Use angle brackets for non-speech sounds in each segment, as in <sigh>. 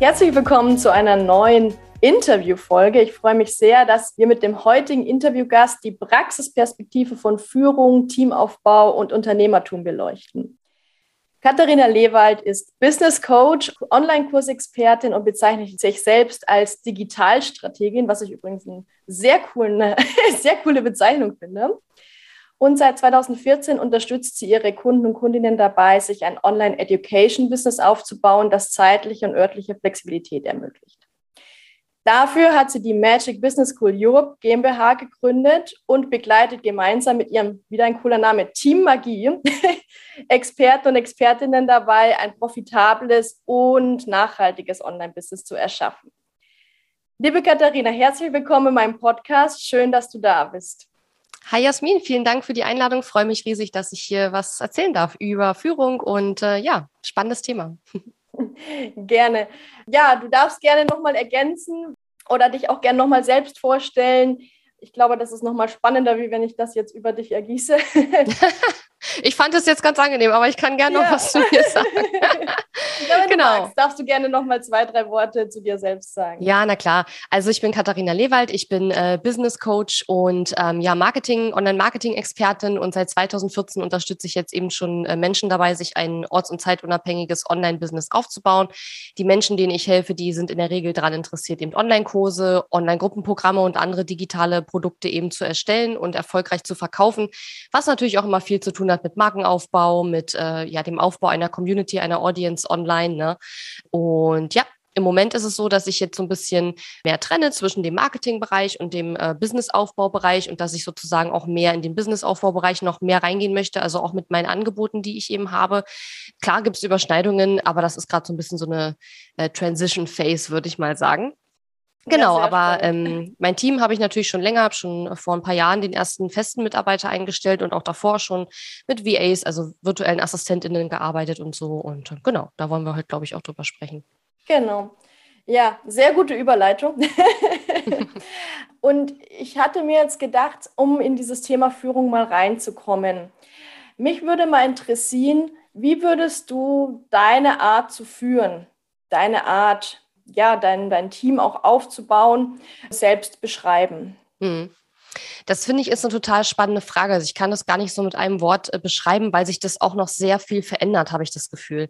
Herzlich willkommen zu einer neuen Interviewfolge. Ich freue mich sehr, dass wir mit dem heutigen Interviewgast die Praxisperspektive von Führung, Teamaufbau und Unternehmertum beleuchten. Katharina Lewald ist Business Coach, Online-Kursexpertin und bezeichnet sich selbst als Digitalstrategin, was ich übrigens eine sehr, coole, <laughs> sehr coole Bezeichnung finde. Und seit 2014 unterstützt sie ihre Kunden und Kundinnen dabei, sich ein Online-Education-Business aufzubauen, das zeitliche und örtliche Flexibilität ermöglicht. Dafür hat sie die Magic Business School Europe GmbH gegründet und begleitet gemeinsam mit ihrem, wieder ein cooler Name, Team Magie, <laughs> Experten und Expertinnen dabei, ein profitables und nachhaltiges Online-Business zu erschaffen. Liebe Katharina, herzlich willkommen in meinem Podcast. Schön, dass du da bist. Hi Jasmin, vielen Dank für die Einladung. freue mich riesig, dass ich hier was erzählen darf über Führung und äh, ja, spannendes Thema. <laughs> gerne. Ja, du darfst gerne nochmal ergänzen oder dich auch gerne nochmal selbst vorstellen. Ich glaube, das ist nochmal spannender, wie wenn ich das jetzt über dich ergieße. <laughs> <laughs> Ich fand es jetzt ganz angenehm, aber ich kann gerne noch ja. was zu mir sagen. <laughs> ja, <laughs> genau. Du magst, darfst du gerne noch mal zwei, drei Worte zu dir selbst sagen. Ja, na klar. Also ich bin Katharina Lewald, ich bin äh, Business Coach und ähm, ja Marketing, Online-Marketing-Expertin und seit 2014 unterstütze ich jetzt eben schon äh, Menschen dabei, sich ein orts- und zeitunabhängiges Online-Business aufzubauen. Die Menschen, denen ich helfe, die sind in der Regel daran interessiert, eben Online-Kurse, Online-Gruppenprogramme und andere digitale Produkte eben zu erstellen und erfolgreich zu verkaufen, was natürlich auch immer viel zu tun hat mit Markenaufbau, mit äh, ja, dem Aufbau einer Community, einer Audience online. Ne? Und ja, im Moment ist es so, dass ich jetzt so ein bisschen mehr trenne zwischen dem Marketingbereich und dem äh, Businessaufbaubereich und dass ich sozusagen auch mehr in den Businessaufbaubereich noch mehr reingehen möchte, also auch mit meinen Angeboten, die ich eben habe. Klar gibt es Überschneidungen, aber das ist gerade so ein bisschen so eine äh, Transition Phase, würde ich mal sagen. Genau, ja, aber ähm, mein Team habe ich natürlich schon länger, habe schon vor ein paar Jahren den ersten festen Mitarbeiter eingestellt und auch davor schon mit VAs, also virtuellen Assistentinnen gearbeitet und so. Und äh, genau, da wollen wir heute, glaube ich, auch drüber sprechen. Genau. Ja, sehr gute Überleitung. <laughs> und ich hatte mir jetzt gedacht, um in dieses Thema Führung mal reinzukommen, mich würde mal interessieren, wie würdest du deine Art zu führen, deine Art ja, dein, dein Team auch aufzubauen, selbst beschreiben? Mhm. Das finde ich ist eine total spannende Frage. Also ich kann das gar nicht so mit einem Wort äh, beschreiben, weil sich das auch noch sehr viel verändert, habe ich das Gefühl.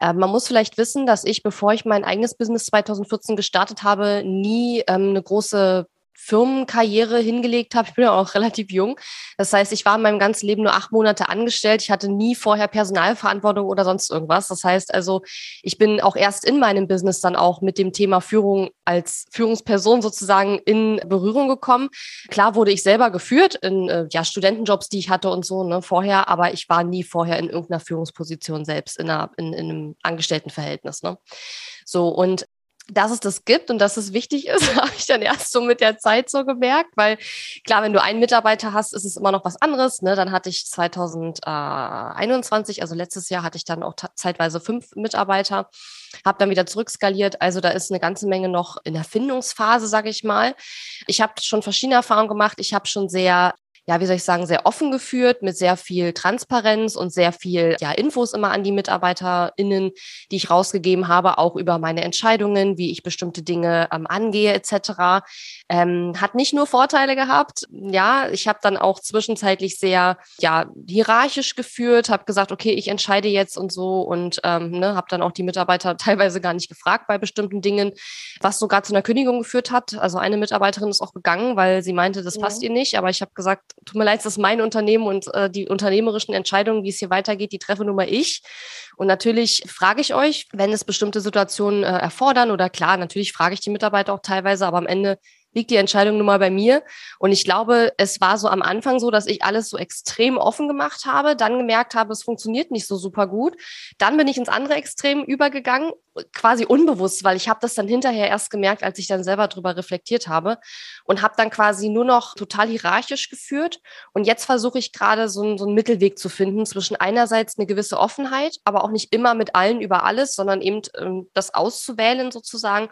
Äh, man muss vielleicht wissen, dass ich, bevor ich mein eigenes Business 2014 gestartet habe, nie ähm, eine große Firmenkarriere hingelegt habe. Ich bin ja auch <laughs> relativ jung. Das heißt, ich war in meinem ganzen Leben nur acht Monate angestellt. Ich hatte nie vorher Personalverantwortung oder sonst irgendwas. Das heißt also, ich bin auch erst in meinem Business dann auch mit dem Thema Führung als Führungsperson sozusagen in Berührung gekommen. Klar wurde ich selber geführt in äh, ja, Studentenjobs, die ich hatte und so ne, vorher, aber ich war nie vorher in irgendeiner Führungsposition selbst in, einer, in, in einem Angestelltenverhältnis. Ne? So, und dass es das gibt und dass es wichtig ist, <laughs> habe ich dann erst so mit der Zeit so gemerkt, weil klar, wenn du einen Mitarbeiter hast, ist es immer noch was anderes. Ne? Dann hatte ich 2021, also letztes Jahr, hatte ich dann auch zeitweise fünf Mitarbeiter, habe dann wieder zurückskaliert. Also da ist eine ganze Menge noch in der Findungsphase, sage ich mal. Ich habe schon verschiedene Erfahrungen gemacht. Ich habe schon sehr ja, wie soll ich sagen, sehr offen geführt, mit sehr viel Transparenz und sehr viel ja, Infos immer an die MitarbeiterInnen, die ich rausgegeben habe, auch über meine Entscheidungen, wie ich bestimmte Dinge ähm, angehe, etc. Ähm, hat nicht nur Vorteile gehabt. Ja, ich habe dann auch zwischenzeitlich sehr ja, hierarchisch geführt, habe gesagt, okay, ich entscheide jetzt und so und ähm, ne, habe dann auch die Mitarbeiter <laughs> teilweise gar nicht gefragt bei bestimmten Dingen, was sogar zu einer Kündigung geführt hat. Also eine Mitarbeiterin ist auch gegangen, weil sie meinte, das passt ihr nicht, aber ich habe gesagt, tut mir leid, das ist mein Unternehmen und äh, die unternehmerischen Entscheidungen, wie es hier weitergeht, die treffe nur mal ich. Und natürlich frage ich euch, wenn es bestimmte Situationen äh, erfordern oder klar, natürlich frage ich die Mitarbeiter auch teilweise, aber am Ende liegt die Entscheidung nun mal bei mir. Und ich glaube, es war so am Anfang so, dass ich alles so extrem offen gemacht habe, dann gemerkt habe, es funktioniert nicht so super gut. Dann bin ich ins andere Extrem übergegangen, quasi unbewusst, weil ich habe das dann hinterher erst gemerkt, als ich dann selber drüber reflektiert habe und habe dann quasi nur noch total hierarchisch geführt. Und jetzt versuche ich gerade so, so einen Mittelweg zu finden zwischen einerseits eine gewisse Offenheit, aber auch nicht immer mit allen über alles, sondern eben ähm, das auszuwählen sozusagen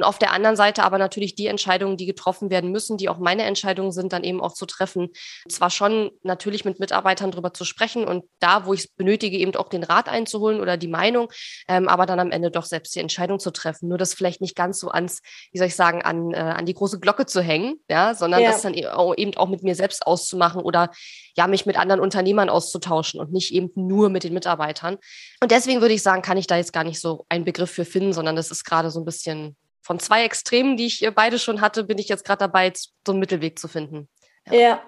und auf der anderen Seite aber natürlich die Entscheidungen, die getroffen werden müssen, die auch meine Entscheidungen sind, dann eben auch zu treffen. Zwar schon natürlich mit Mitarbeitern drüber zu sprechen und da, wo ich es benötige, eben auch den Rat einzuholen oder die Meinung, ähm, aber dann am Ende doch selbst die Entscheidung zu treffen. Nur das vielleicht nicht ganz so ans, wie soll ich sagen, an, äh, an die große Glocke zu hängen, ja, sondern ja. das dann e-, eben auch mit mir selbst auszumachen oder ja, mich mit anderen Unternehmern auszutauschen und nicht eben nur mit den Mitarbeitern. Und deswegen würde ich sagen, kann ich da jetzt gar nicht so einen Begriff für finden, sondern das ist gerade so ein bisschen von zwei Extremen, die ich äh, beide schon hatte, bin ich jetzt gerade dabei, so einen Mittelweg zu finden. Ja. ja.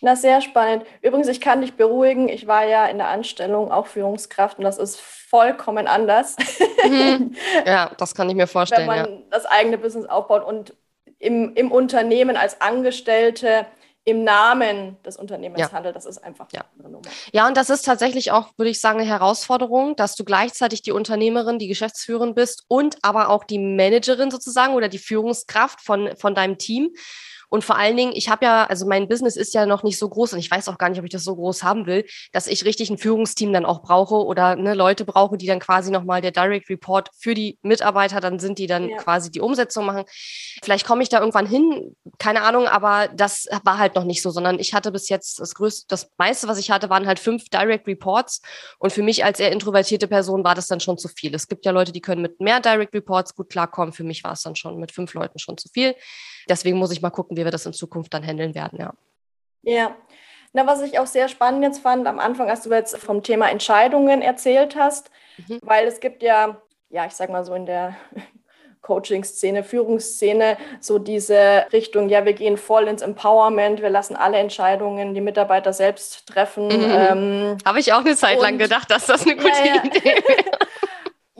Na, sehr spannend. Übrigens, ich kann dich beruhigen, ich war ja in der Anstellung auch Führungskraft und das ist vollkommen anders. Mhm. <laughs> Ja, das kann ich mir vorstellen. Wenn man ja. das eigene Business aufbaut und im, im Unternehmen als Angestellte im Namen des Unternehmens ja. handelt. Das ist einfach ja. eine Nummer. Ja, und das ist tatsächlich auch, würde ich sagen, eine Herausforderung, dass du gleichzeitig die Unternehmerin, die Geschäftsführerin bist und aber auch die Managerin sozusagen oder die Führungskraft von, von deinem Team. Und vor allen Dingen, ich habe ja, also mein Business ist ja noch nicht so groß und ich weiß auch gar nicht, ob ich das so groß haben will, dass ich richtig ein Führungsteam dann auch brauche oder ne, Leute brauche, die dann quasi nochmal der Direct Report für die Mitarbeiter dann sind, die dann ja. quasi die Umsetzung machen. Vielleicht komme ich da irgendwann hin, keine Ahnung, aber das war halt noch nicht so, sondern ich hatte bis jetzt das größte, das meiste, was ich hatte, waren halt fünf Direct Reports. Und für mich als eher introvertierte Person war das dann schon zu viel. Es gibt ja Leute, die können mit mehr Direct Reports gut klarkommen. Für mich war es dann schon mit fünf Leuten schon zu viel. Deswegen muss ich mal gucken, wie wir das in Zukunft dann handeln werden, ja. Ja. Na, was ich auch sehr spannend jetzt fand am Anfang, als du jetzt vom Thema Entscheidungen erzählt hast, mhm. weil es gibt ja, ja, ich sag mal so in der <laughs> Coaching-Szene, Führungsszene, so diese Richtung, ja, wir gehen voll ins Empowerment, wir lassen alle Entscheidungen die Mitarbeiter selbst treffen. Mhm. Ähm, Habe ich auch eine Zeit lang gedacht, dass das eine gute ja, ja. Idee wäre. <laughs>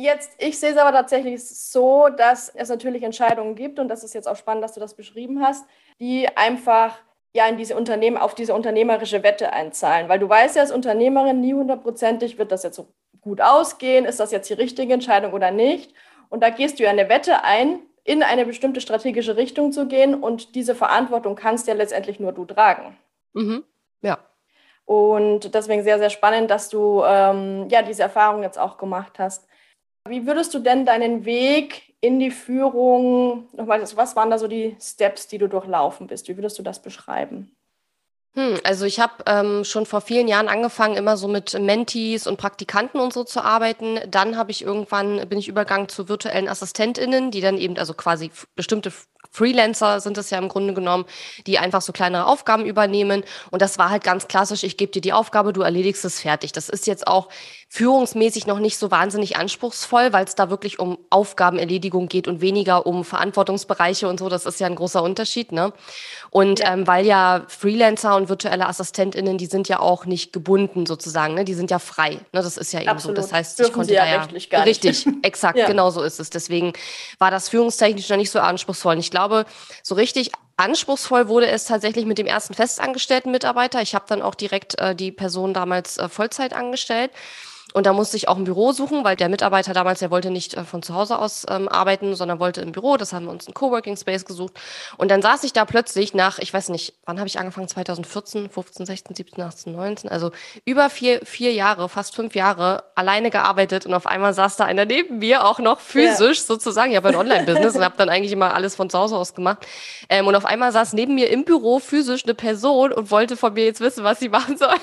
Jetzt, ich sehe es aber tatsächlich so, dass es natürlich Entscheidungen gibt und das ist jetzt auch spannend, dass du das beschrieben hast, die einfach ja in diese Unternehmen, auf diese unternehmerische Wette einzahlen. Weil du weißt ja als Unternehmerin nie hundertprozentig, wird das jetzt so gut ausgehen, ist das jetzt die richtige Entscheidung oder nicht. Und da gehst du ja eine Wette ein, in eine bestimmte strategische Richtung zu gehen und diese Verantwortung kannst ja letztendlich nur du tragen. Mhm. Ja. Und deswegen sehr, sehr spannend, dass du ähm, ja diese Erfahrung jetzt auch gemacht hast. Wie würdest du denn deinen Weg in die Führung, nochmal, was waren da so die Steps, die du durchlaufen bist? Wie würdest du das beschreiben? Hm, also ich habe ähm, schon vor vielen Jahren angefangen, immer so mit Mentees und Praktikanten und so zu arbeiten. Dann habe ich irgendwann bin ich übergegangen zu virtuellen AssistentInnen, die dann eben also quasi bestimmte Freelancer sind es ja im Grunde genommen, die einfach so kleinere Aufgaben übernehmen. Und das war halt ganz klassisch, ich gebe dir die Aufgabe, du erledigst es fertig. Das ist jetzt auch führungsmäßig noch nicht so wahnsinnig anspruchsvoll, weil es da wirklich um Aufgabenerledigung geht und weniger um Verantwortungsbereiche und so. Das ist ja ein großer Unterschied. Ne? Und ja. Ähm, weil ja Freelancer und virtuelle AssistentInnen, die sind ja auch nicht gebunden sozusagen, ne? die sind ja frei. Ne? Das ist ja eben Absolut. so. Das heißt, Dürfen ich konnte ja da ja. Richtig, exakt, <laughs> ja. genau so ist es. Deswegen war das führungstechnisch noch nicht so anspruchsvoll. ich glaube, so richtig anspruchsvoll wurde es tatsächlich mit dem ersten festangestellten Mitarbeiter. Ich habe dann auch direkt äh, die Person damals äh, Vollzeit angestellt. Und da musste ich auch ein Büro suchen, weil der Mitarbeiter damals, der wollte nicht äh, von zu Hause aus ähm, arbeiten, sondern wollte im Büro. Das haben wir uns einen Coworking Space gesucht. Und dann saß ich da plötzlich nach, ich weiß nicht, wann habe ich angefangen? 2014, 15, 16, 17, 18, 19. Also über vier, vier Jahre, fast fünf Jahre alleine gearbeitet. Und auf einmal saß da einer neben mir, auch noch physisch ja. sozusagen. Ich habe ein Online-Business und habe dann eigentlich immer alles von zu Hause aus gemacht. Ähm, und auf einmal saß neben mir im Büro physisch eine Person und wollte von mir jetzt wissen, was sie machen soll.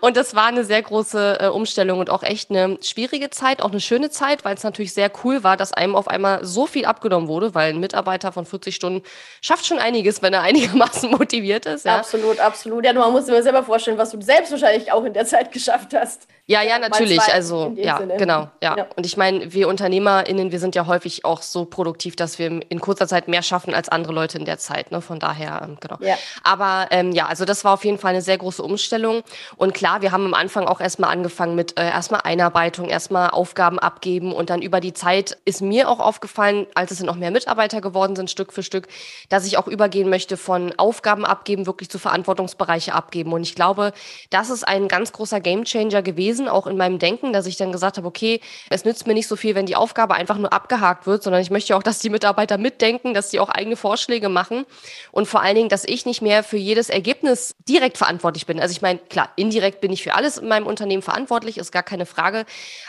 Und das war eine sehr große äh, Umstellung und auch echt eine schwierige Zeit, auch eine schöne Zeit, weil es natürlich sehr cool war, dass einem auf einmal so viel abgenommen wurde, weil ein Mitarbeiter von 40 Stunden schafft schon einiges, wenn er <laughs> einigermaßen motiviert ist. Ja. Absolut, absolut. Ja, man muss sich selber vorstellen, was du selbst wahrscheinlich auch in der Zeit geschafft hast. Ja, ja, natürlich. Also, ja, Sinne. genau. Ja. ja. Und ich meine, wir UnternehmerInnen, wir sind ja häufig auch so produktiv, dass wir in kurzer Zeit mehr schaffen als andere Leute in der Zeit. Ne? Von daher, ähm, genau. Ja. Aber ähm, ja, also das war auf jeden Fall eine sehr große Umstellung. Und klar, wir haben am Anfang auch erstmal angefangen mit äh, erstmal Einarbeitung, erstmal Aufgaben abgeben. Und dann über die Zeit ist mir auch aufgefallen, als es noch mehr Mitarbeiter geworden sind, Stück für Stück, dass ich auch übergehen möchte von Aufgaben abgeben, wirklich zu Verantwortungsbereiche abgeben. Und ich glaube, das ist ein ganz großer Gamechanger gewesen gewesen, auch in meinem Denken, dass ich dann gesagt habe, okay, es nützt mir nicht so viel, wenn die Aufgabe einfach nur abgehakt wird, sondern ich möchte auch, dass die Mitarbeiter mitdenken, dass sie auch eigene Vorschläge machen und vor allen Dingen, dass ich nicht mehr für jedes Ergebnis direkt verantwortlich bin. Also ich meine, klar, indirekt bin ich für alles in meinem Unternehmen verantwortlich, ist gar keine Frage,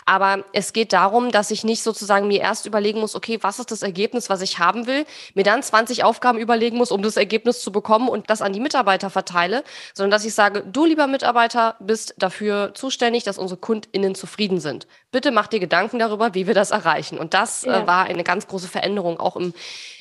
aber es geht darum, dass ich nicht sozusagen mir erst überlegen muss, okay, was ist das Ergebnis, was ich haben will, mir dann 20 Aufgaben überlegen muss, um das Ergebnis zu bekommen und das an die Mitarbeiter verteile, sondern dass ich sage, du lieber Mitarbeiter bist dafür zuständig, dass dass unsere KundInnen zufrieden sind. Bitte mach dir Gedanken darüber, wie wir das erreichen. Und das äh, ja. äh, war eine ganz große Veränderung auch im,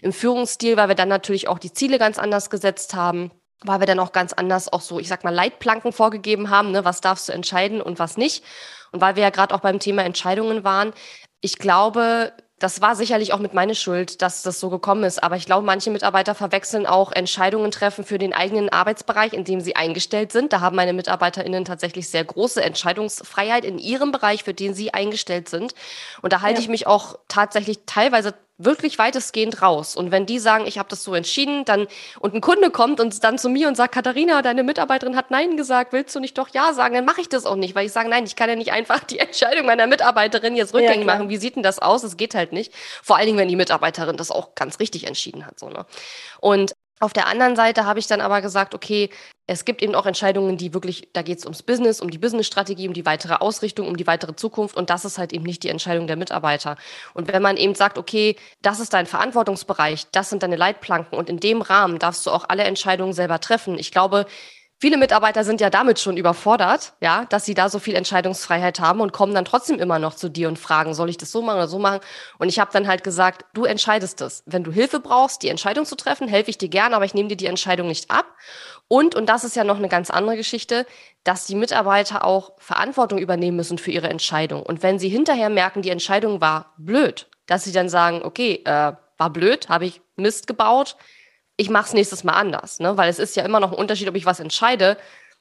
im Führungsstil, weil wir dann natürlich auch die Ziele ganz anders gesetzt haben weil wir dann auch ganz anders auch so, ich sag mal, Leitplanken vorgegeben haben, ne, was darfst du entscheiden und was nicht. Und weil wir ja gerade auch beim Thema Entscheidungen waren, ich glaube, das war sicherlich auch mit meiner Schuld, dass das so gekommen ist. Aber ich glaube, manche Mitarbeiter verwechseln auch Entscheidungen treffen für den eigenen Arbeitsbereich, in dem sie eingestellt sind. Da haben meine MitarbeiterInnen tatsächlich sehr große Entscheidungsfreiheit in ihrem Bereich, für den sie eingestellt sind. Und da halte ja. ich mich auch tatsächlich teilweise wirklich weitestgehend raus. Und wenn die sagen, ich habe das so entschieden, dann und ein Kunde kommt und dann zu mir und sagt, Katharina, deine Mitarbeiterin hat Nein gesagt, willst du nicht doch Ja sagen? Dann mache ich das auch nicht, weil ich sage, nein, ich kann ja nicht einfach die <laughs> Entscheidung meiner Mitarbeiterin jetzt rückgängig ja, machen. Wie sieht denn das aus? Es geht halt nicht. Vor allen Dingen, wenn die Mitarbeiterin das auch ganz richtig entschieden hat. So, ne? Und auf der anderen Seite habe ich dann aber gesagt, okay, es gibt eben auch Entscheidungen, die wirklich, da geht es ums Business, um die Businessstrategie, um die weitere Ausrichtung, um die weitere Zukunft und das ist halt eben nicht die Entscheidung der Mitarbeiter. Und wenn man eben sagt, okay, das ist dein Verantwortungsbereich, das sind deine Leitplanken und in dem Rahmen darfst du auch alle Entscheidungen selber treffen. Ich glaube, Viele Mitarbeiter sind ja damit schon überfordert, ja, dass sie da so viel Entscheidungsfreiheit haben und kommen dann trotzdem immer noch zu dir und fragen, soll ich das so machen oder so machen? Und ich habe dann halt gesagt, du entscheidest es. Wenn du Hilfe brauchst, die Entscheidung zu treffen, helfe ich dir gerne, aber ich nehme dir die Entscheidung nicht ab. Und, und das ist ja noch eine ganz andere Geschichte, dass die Mitarbeiter auch Verantwortung übernehmen müssen für ihre Entscheidung. Und wenn sie hinterher merken, die Entscheidung war blöd, dass sie dann sagen, okay, äh, war blöd, habe ich Mist gebaut, ich mache es nächstes Mal anders, ne? Weil es ist ja immer noch ein Unterschied, ob ich was entscheide.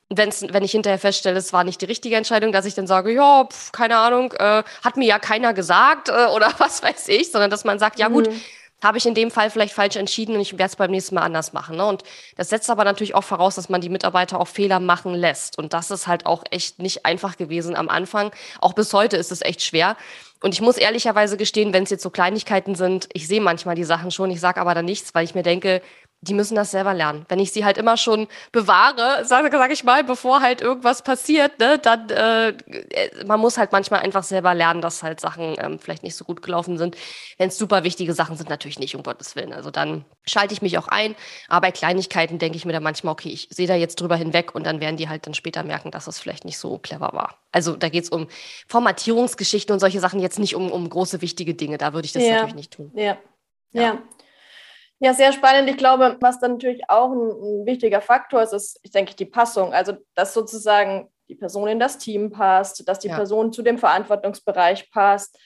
Wenn's, wenn ich hinterher feststelle, es war nicht die richtige Entscheidung, dass ich dann sage, ja, pf, keine Ahnung, äh, hat mir ja keiner gesagt äh, oder <laughs> was weiß ich, sondern dass man sagt, ja gut, mhm. habe ich in dem Fall vielleicht falsch entschieden und ich werde es beim nächsten Mal anders machen. Ne? Und das setzt aber natürlich auch voraus, dass man die Mitarbeiter auch Fehler machen lässt. Und das ist halt auch echt nicht einfach gewesen am Anfang. Auch bis heute ist es echt schwer. Und ich muss ehrlicherweise gestehen, wenn es jetzt so Kleinigkeiten sind, ich sehe manchmal die Sachen schon, ich sage aber dann nichts, weil ich mir denke, die müssen das selber lernen. Wenn ich sie halt immer schon bewahre, sage sag ich mal, bevor halt irgendwas passiert, ne, dann äh, man muss halt manchmal einfach selber lernen, dass halt Sachen ähm, vielleicht nicht so gut gelaufen sind. Wenn es super wichtige Sachen sind, natürlich nicht, um Gottes Willen. Also dann schalte ich mich auch ein. Aber bei Kleinigkeiten denke ich mir dann manchmal, okay, ich sehe da jetzt drüber hinweg und dann werden die halt dann später merken, dass es vielleicht nicht so clever war. Also da geht es um Formatierungsgeschichten und solche Sachen, jetzt nicht um, um große wichtige Dinge. Da würde ich das ja. natürlich nicht tun. ja. ja. ja. Ja, sehr spannend. Ich glaube, was dann natürlich auch ein, ein, wichtiger Faktor ist, ist, ich denke, die Passung. Also, dass sozusagen die Person in das Team passt, dass die ja. Person zu dem Verantwortungsbereich passt,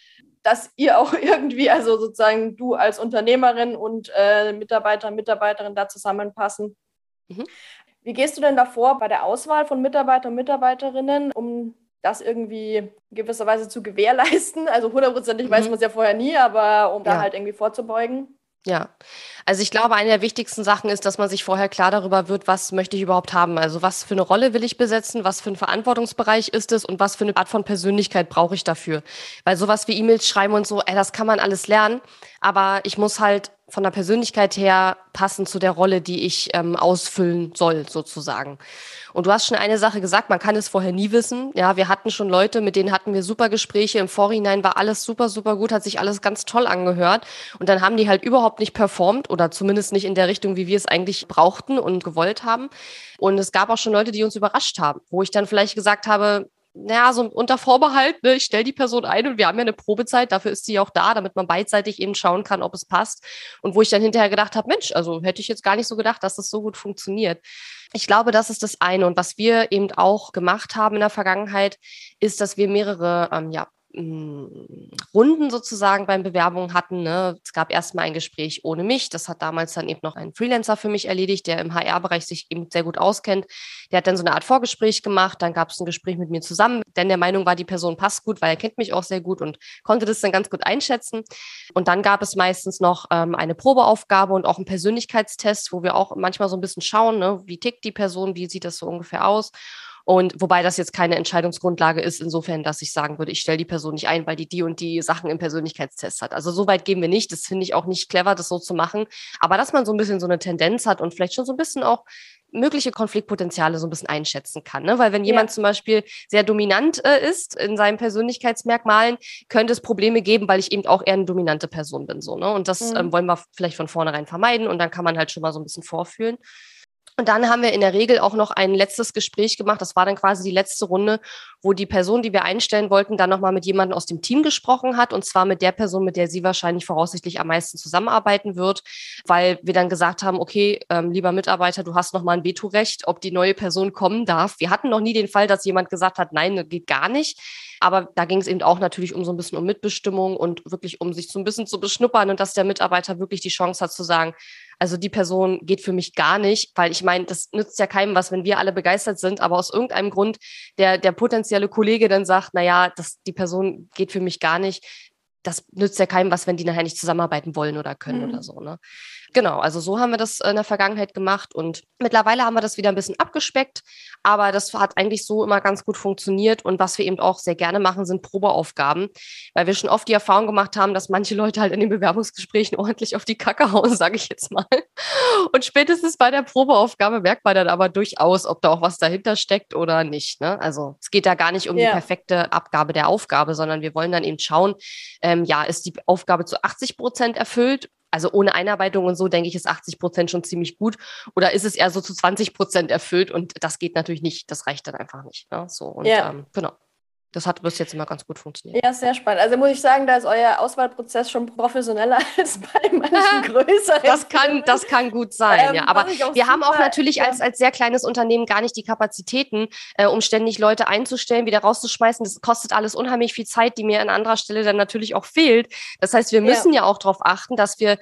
dass ihr auch <laughs> irgendwie, also sozusagen du als Unternehmerin und äh, Mitarbeiter, Mitarbeiterin da zusammenpassen. Mhm. Wie gehst du denn davor bei der Auswahl von Mitarbeiter und Mitarbeiterinnen, um das irgendwie in gewisser Weise zu gewährleisten? Also hundertprozentig mhm. weiß man es ja vorher nie, aber um ja. da halt irgendwie vorzubeugen. Ja, also ich glaube, eine der wichtigsten Sachen ist, dass man sich vorher klar darüber wird, was möchte ich überhaupt haben. Also was für eine Rolle will ich besetzen, was für ein Verantwortungsbereich ist es und was für eine Art von Persönlichkeit brauche ich dafür. Weil sowas wie E-Mails schreiben und so, ey, das kann man alles lernen, aber ich muss halt von der Persönlichkeit her passen zu der Rolle, die ich ähm, ausfüllen soll, sozusagen. Und du hast schon eine Sache gesagt, man kann es vorher nie wissen. Ja, wir hatten schon Leute, mit denen hatten wir super Gespräche. Im Vorhinein war alles super, super gut, hat sich alles ganz toll angehört. Und dann haben die halt überhaupt nicht performt oder zumindest nicht in der Richtung, wie wir es eigentlich brauchten und gewollt haben. Und es gab auch schon Leute, die uns überrascht haben, wo ich dann vielleicht gesagt habe, naja, so unter Vorbehalt, ne, ich stelle die Person ein und wir haben ja eine Probezeit, dafür ist sie auch da, damit man beidseitig eben schauen kann, ob es passt. Und wo ich dann hinterher gedacht habe, Mensch, also hätte ich jetzt gar nicht so gedacht, dass das so gut funktioniert. Ich glaube, das ist das eine. Und was wir eben auch gemacht haben in der Vergangenheit, ist, dass wir mehrere ähm, ja, Runden sozusagen beim Bewerbungen hatten. Ne? Es gab erstmal ein Gespräch ohne mich. Das hat damals dann eben noch ein Freelancer für mich erledigt, der im HR-Bereich sich eben sehr gut auskennt. Der hat dann so eine Art Vorgespräch gemacht. Dann gab es ein Gespräch mit mir zusammen, denn der Meinung war, die Person passt gut, weil er kennt mich auch sehr gut und konnte das dann ganz gut einschätzen. Und dann gab es meistens noch ähm, eine Probeaufgabe und auch einen Persönlichkeitstest, wo wir auch manchmal so ein bisschen schauen, ne? wie tickt die Person, wie sieht das so ungefähr aus. Und wobei das jetzt keine Entscheidungsgrundlage ist, insofern, dass ich sagen würde, ich stelle die Person nicht ein, weil die die und die Sachen im Persönlichkeitstest hat. Also so weit gehen wir nicht. Das finde ich auch nicht clever, das so zu machen. Aber dass man so ein bisschen so eine Tendenz hat und vielleicht schon so ein bisschen auch mögliche Konfliktpotenziale so ein bisschen einschätzen kann. Ne? Weil wenn jemand ja. zum Beispiel sehr dominant äh, ist in seinen Persönlichkeitsmerkmalen, könnte es Probleme geben, weil ich eben auch eher eine dominante Person bin. So, ne? Und das mhm. ähm, wollen wir vielleicht von vornherein vermeiden und dann kann man halt schon mal so ein bisschen vorfühlen. Und dann haben wir in der Regel auch noch ein letztes Gespräch gemacht. Das war dann quasi die letzte Runde, wo die Person, die wir einstellen wollten, dann nochmal mit jemandem aus dem Team gesprochen hat. Und zwar mit der Person, mit der sie wahrscheinlich voraussichtlich am meisten zusammenarbeiten wird, weil wir dann gesagt haben, okay, ähm, lieber Mitarbeiter, du hast nochmal ein Vetorecht, ob die neue Person kommen darf. Wir hatten noch nie den Fall, dass jemand gesagt hat, nein, das geht gar nicht. Aber da ging es eben auch natürlich um so ein bisschen um Mitbestimmung und wirklich um sich so ein bisschen zu beschnuppern und dass der Mitarbeiter wirklich die Chance hat zu sagen, also die Person geht für mich gar nicht, weil ich meine, das nützt ja keinem was, wenn wir alle begeistert sind, aber aus irgendeinem Grund der, der potenzielle Kollege dann sagt, na ja, das, die Person geht für mich gar nicht. Das nützt ja keinem was, wenn die nachher nicht zusammenarbeiten wollen oder können mhm. oder so. Ne? Genau, also so haben wir das in der Vergangenheit gemacht und mittlerweile haben wir das wieder ein bisschen abgespeckt, aber das hat eigentlich so immer ganz gut funktioniert und was wir eben auch sehr gerne machen, sind Probeaufgaben, weil wir schon oft die Erfahrung gemacht haben, dass manche Leute halt in den Bewerbungsgesprächen <laughs> ordentlich auf die Kacke hauen, sage ich jetzt mal. Und spätestens bei der Probeaufgabe merkt man dann aber durchaus, ob da auch was dahinter steckt oder nicht. Ne? Also es geht da gar nicht um ja. die perfekte Abgabe der Aufgabe, sondern wir wollen dann eben schauen, ähm, ja, ist die Aufgabe zu 80 Prozent erfüllt also ohne Einarbeitung und so, denke ich, ist 80 Prozent schon ziemlich gut. Oder ist es eher so zu 20 Prozent erfüllt? Und das geht natürlich nicht. Das reicht dann einfach nicht. Ne? So, und ja. ähm, genau. Das hat bis jetzt immer ganz gut funktioniert. Ja, sehr spannend. Also muss ich sagen, da ist euer Auswahlprozess schon professioneller <laughs> als bei manchen <laughs> größeren. Das kann, das kann gut sein, ähm, ja. Aber wir haben auch natürlich ja. als, als sehr kleines Unternehmen gar nicht die Kapazitäten, äh, um ständig Leute einzustellen, wieder rauszuschmeißen. Das kostet alles unheimlich viel Zeit, die mir an anderer Stelle dann natürlich auch fehlt. Das heißt, wir müssen ja, ja auch darauf achten, dass wir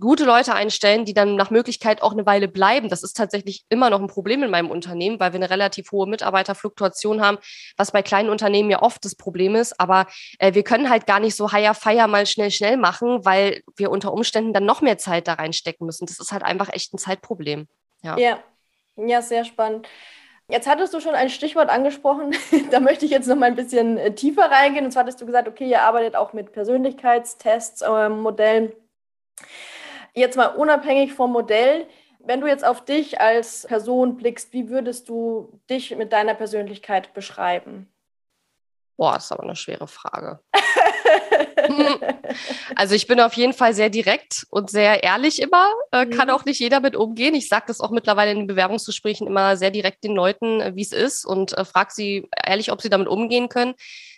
gute Leute einstellen, die dann nach Möglichkeit auch eine Weile bleiben. Das ist tatsächlich immer noch ein Problem in meinem Unternehmen, weil wir eine relativ hohe Mitarbeiterfluktuation haben, was bei kleinen Unternehmen ja oft das Problem ist. Aber äh, wir können halt gar nicht so higher fire mal schnell, schnell machen, weil wir unter Umständen dann noch mehr Zeit da reinstecken müssen. Das ist halt einfach echt ein Zeitproblem. Ja, ja, ja sehr spannend. Jetzt hattest du schon ein Stichwort angesprochen, <laughs> da möchte ich jetzt noch mal ein bisschen äh, tiefer reingehen. Und zwar hattest du gesagt, okay, ihr arbeitet auch mit Persönlichkeitstests, äh, Modellen. Jetzt mal unabhängig vom Modell, wenn du jetzt auf dich als Person blickst, wie würdest du dich mit deiner Persönlichkeit beschreiben? Boah, das ist aber eine schwere Frage. also ich bin auf jeden Fall sehr direkt und sehr ehrlich immer. Äh, kann mhm. auch nicht jeder mit umgehen. Ich sage das auch mittlerweile in den Bewerbungsgesprächen immer sehr direkt den Leuten, äh, wie es ist und äh, frage sie ehrlich, ob sie damit umgehen können.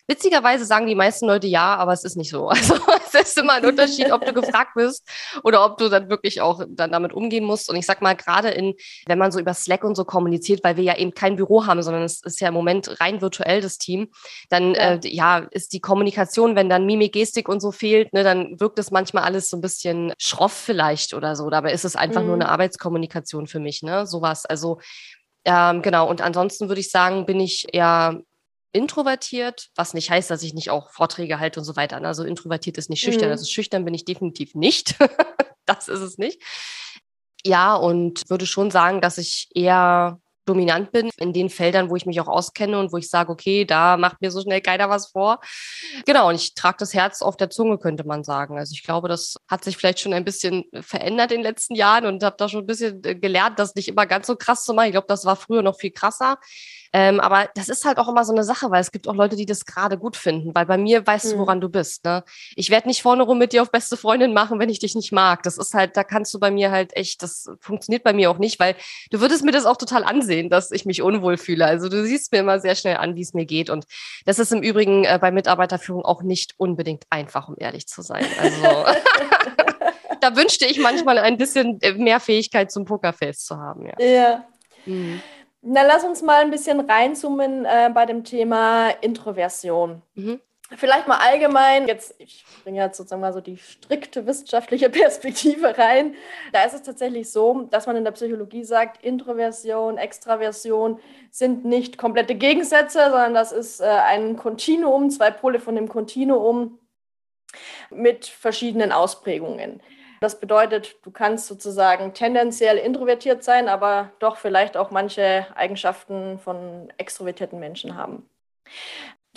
Witzigerweise sagen die meisten Leute ja, aber es ist nicht so. <laughs> Also es ist immer ein Unterschied, ob du <laughs> gefragt bist oder ob du dann wirklich auch dann damit umgehen musst. Und ich sag mal, gerade in, wenn man so über Slack und so kommuniziert, weil wir ja eben kein Büro haben, sondern es ist ja im Moment rein virtuell das Team, dann ja, äh, ja ist die Kommunikation, wenn dann Mimik, Gestik und so fehlt, ne, dann wirkt es manchmal alles so ein bisschen schroff vielleicht oder so. Dabei ist es einfach mhm. nur eine Arbeitskommunikation für mich, ne? Sowas. Also ähm, genau, und ansonsten würde ich sagen, bin ich eher introvertiert, was nicht heißt, dass ich nicht auch Vorträge halte und so weiter. Also introvertiert ist nicht schüchtern. Mhm. Also schüchtern bin ich definitiv nicht. <laughs> das ist es nicht. Ja, und würde schon sagen, dass ich eher dominant bin in den Feldern, wo ich mich auch auskenne und wo ich sage, okay, da macht mir so schnell keiner was vor. Genau, und ich trage das Herz auf der Zunge, könnte man sagen. Also ich glaube, das hat sich vielleicht schon ein bisschen verändert in den letzten Jahren und habe da schon ein bisschen äh, gelernt, das nicht immer ganz so krass zu machen. Ich glaube, das war früher noch viel krasser. Ähm, aber das ist halt auch immer so eine Sache, weil es gibt auch Leute, die das gerade gut finden, weil bei mir weißt mhm. du, woran du bist. Ne? Ich werde nicht vorne rum mit dir auf beste Freundin machen, wenn ich dich nicht mag. Das ist halt, da kannst du bei mir halt echt, das funktioniert bei mir auch nicht, weil du würdest mir das auch total ansehen, dass ich mich unwohl fühle. Also du siehst mir immer sehr schnell an, wie es mir geht. Und das ist im Übrigen äh, bei Mitarbeiterführung auch nicht unbedingt einfach, um ehrlich zu sein. Also <laughs> da wünschte ich manchmal ein bisschen äh, mehr Fähigkeit zum Pokerface zu haben. Ja. ja. Mhm. Na, lass uns mal ein bisschen reinzoomen äh, bei dem Thema Introversion. Mhm. Vielleicht mal allgemein, jetzt, ich bringe jetzt sozusagen mal so die strikte wissenschaftliche <laughs> Perspektive rein. Da ist es tatsächlich so, dass man in der Psychologie sagt, Introversion, Extraversion sind nicht komplette Gegensätze, sondern das ist äh, ein Kontinuum, zwei Pole von dem Kontinuum mit verschiedenen Ausprägungen. Das bedeutet, du kannst sozusagen tendenziell introvertiert sein, aber doch vielleicht auch manche Eigenschaften von extrovertierten Menschen haben.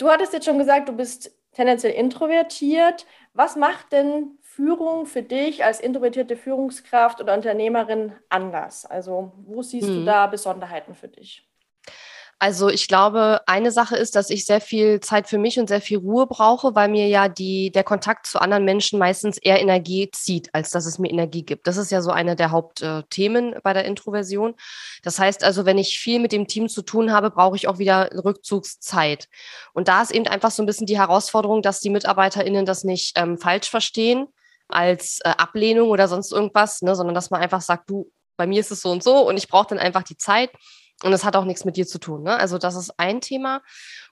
Du hattest jetzt schon gesagt, du bist tendenziell introvertiert. Was macht denn Führung für dich als introvertierte Führungskraft oder Unternehmerin anders? Also wo siehst hm. du da Besonderheiten für dich? Also ich glaube, eine Sache ist, dass ich sehr viel Zeit für mich und sehr viel Ruhe brauche, weil mir ja die, der Kontakt zu anderen Menschen meistens eher Energie zieht, als dass es mir Energie gibt. Das ist ja so eine der Hauptthemen bei der Introversion. Das heißt also, wenn ich viel mit dem Team zu tun habe, brauche ich auch wieder Rückzugszeit. Und da ist eben einfach so ein bisschen die Herausforderung, dass die MitarbeiterInnen das nicht ähm, falsch verstehen als äh, Ablehnung oder sonst irgendwas, ne, sondern dass man einfach sagt, du, bei mir ist es so und so und ich brauche dann einfach die Zeit. Und es hat auch nichts mit dir zu tun. Ne? Also das ist ein Thema.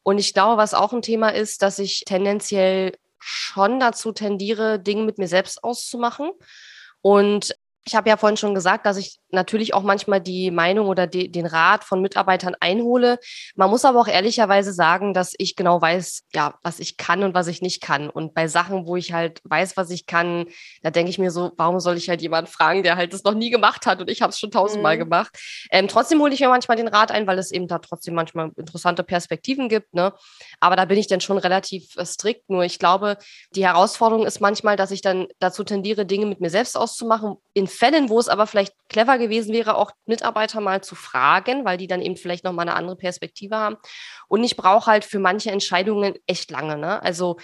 Und ich glaube, was auch ein Thema ist, dass ich tendenziell schon dazu tendiere, Dinge mit mir selbst auszumachen. Und ich habe ja vorhin schon gesagt, dass ich natürlich auch manchmal die Meinung oder die, den Rat von Mitarbeitern einhole. Man muss aber auch ehrlicherweise sagen, dass ich genau weiß, ja, was ich kann und was ich nicht kann. Und bei Sachen, wo ich halt weiß, was ich kann, da denke ich mir so, warum soll ich halt jemanden fragen, der halt das noch nie gemacht hat und ich habe es schon tausendmal mhm. gemacht. Ähm, trotzdem hole ich mir manchmal den Rat ein, weil es eben da trotzdem manchmal interessante Perspektiven gibt. Ne? Aber da bin ich dann schon relativ äh, strikt. Nur ich glaube, die Herausforderung ist manchmal, dass ich dann dazu tendiere, Dinge mit mir selbst auszumachen, in Fällen, wo es aber vielleicht clever gewesen wäre, auch Mitarbeiter mal zu fragen, weil die dann eben vielleicht nochmal eine andere Perspektive haben. Und ich brauche halt für manche Entscheidungen echt lange. Ne? Also